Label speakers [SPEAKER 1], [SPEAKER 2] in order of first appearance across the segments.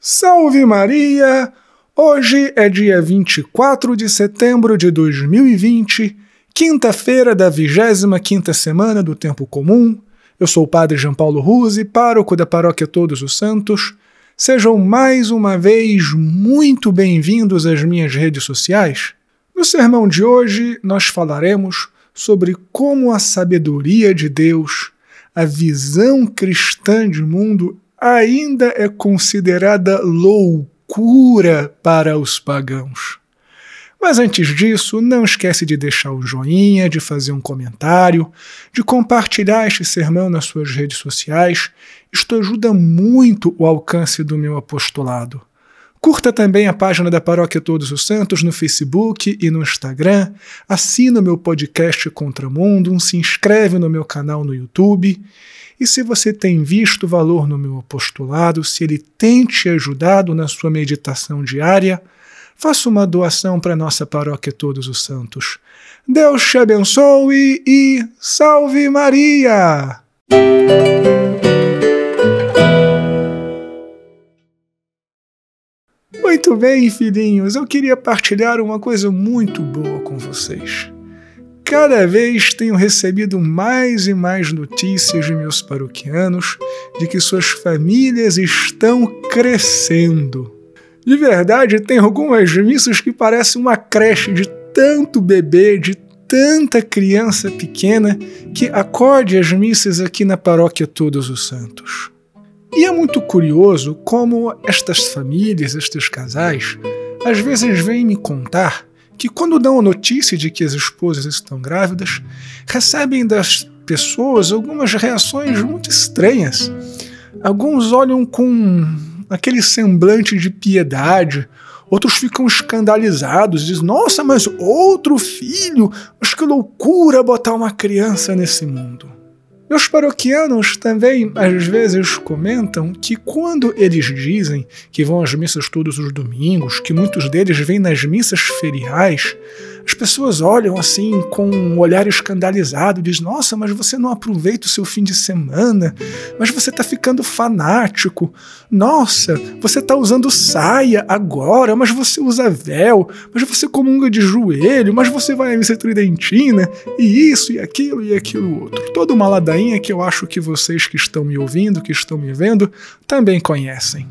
[SPEAKER 1] Salve Maria! Hoje é dia 24 de setembro de 2020, quinta-feira da 25ª semana do Tempo Comum. Eu sou o Padre João Paulo Ruse, pároco da Paróquia Todos os Santos. Sejam mais uma vez muito bem-vindos às minhas redes sociais. No sermão de hoje, nós falaremos sobre como a sabedoria de Deus, a visão cristã de mundo ainda é considerada loucura para os pagãos. Mas antes disso, não esquece de deixar o joinha, de fazer um comentário, de compartilhar este sermão nas suas redes sociais. Isto ajuda muito o alcance do meu apostolado. Curta também a página da Paróquia Todos os Santos no Facebook e no Instagram. Assina o meu podcast Contramundo, se inscreve no meu canal no YouTube. E se você tem visto valor no meu apostolado, se ele tem te ajudado na sua meditação diária, faça uma doação para nossa paróquia Todos os Santos. Deus te abençoe e salve Maria! Muito bem, filhinhos, eu queria partilhar uma coisa muito boa com vocês. Cada vez tenho recebido mais e mais notícias de meus paroquianos de que suas famílias estão crescendo. De verdade, tem algumas missas que parecem uma creche de tanto bebê, de tanta criança pequena que acorde as missas aqui na paróquia Todos os Santos. E é muito curioso como estas famílias, estes casais, às vezes vêm me contar que, quando dão a notícia de que as esposas estão grávidas, recebem das pessoas algumas reações muito estranhas. Alguns olham com aquele semblante de piedade, outros ficam escandalizados, dizem: Nossa, mas outro filho? Mas que loucura botar uma criança nesse mundo. Meus paroquianos também às vezes comentam que quando eles dizem que vão às missas todos os domingos, que muitos deles vêm nas missas feriais, as pessoas olham assim com um olhar escandalizado, diz: "Nossa, mas você não aproveita o seu fim de semana? Mas você está ficando fanático. Nossa, você está usando saia agora, mas você usa véu, mas você comunga de joelho, mas você vai à missa tridentina e isso e aquilo e aquilo outro. Toda uma ladainha que eu acho que vocês que estão me ouvindo, que estão me vendo, também conhecem.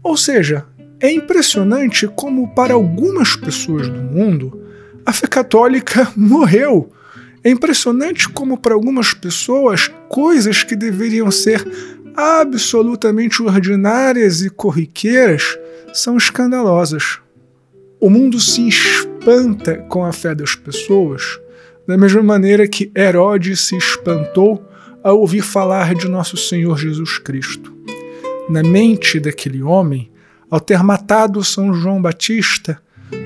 [SPEAKER 1] Ou seja, é impressionante como para algumas pessoas do mundo a fé católica morreu. É impressionante como, para algumas pessoas, coisas que deveriam ser absolutamente ordinárias e corriqueiras são escandalosas. O mundo se espanta com a fé das pessoas, da mesma maneira que Herodes se espantou ao ouvir falar de nosso Senhor Jesus Cristo. Na mente daquele homem, ao ter matado São João Batista,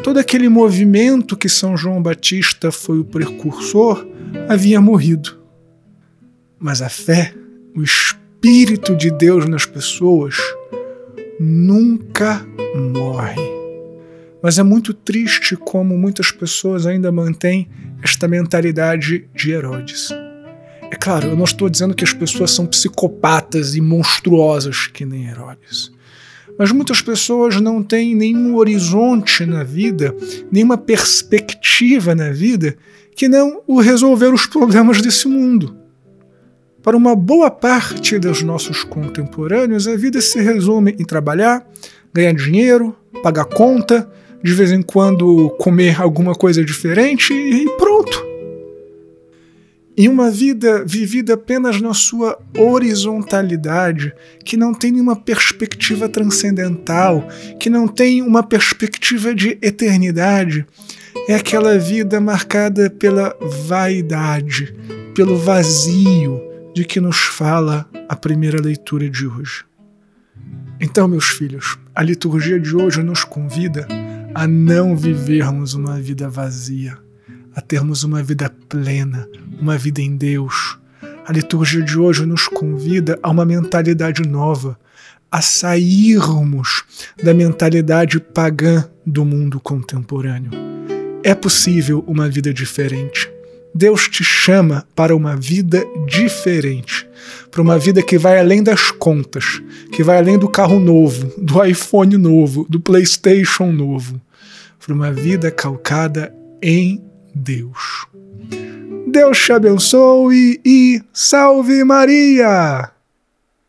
[SPEAKER 1] Todo aquele movimento que São João Batista foi o precursor havia morrido. Mas a fé, o Espírito de Deus nas pessoas, nunca morre. Mas é muito triste como muitas pessoas ainda mantêm esta mentalidade de Herodes. É claro, eu não estou dizendo que as pessoas são psicopatas e monstruosas que nem Herodes. Mas muitas pessoas não têm nenhum horizonte na vida, nenhuma perspectiva na vida que não o resolver os problemas desse mundo. Para uma boa parte dos nossos contemporâneos, a vida se resume em trabalhar, ganhar dinheiro, pagar conta, de vez em quando comer alguma coisa diferente e pronto. E uma vida vivida apenas na sua horizontalidade, que não tem nenhuma perspectiva transcendental, que não tem uma perspectiva de eternidade, é aquela vida marcada pela vaidade, pelo vazio de que nos fala a primeira leitura de hoje. Então, meus filhos, a liturgia de hoje nos convida a não vivermos uma vida vazia a termos uma vida plena, uma vida em Deus. A liturgia de hoje nos convida a uma mentalidade nova, a sairmos da mentalidade pagã do mundo contemporâneo. É possível uma vida diferente. Deus te chama para uma vida diferente. para uma vida que vai além das contas, que vai além do carro novo, do iPhone novo, do PlayStation novo, para uma vida calcada em Deus. Deus te abençoe e salve Maria!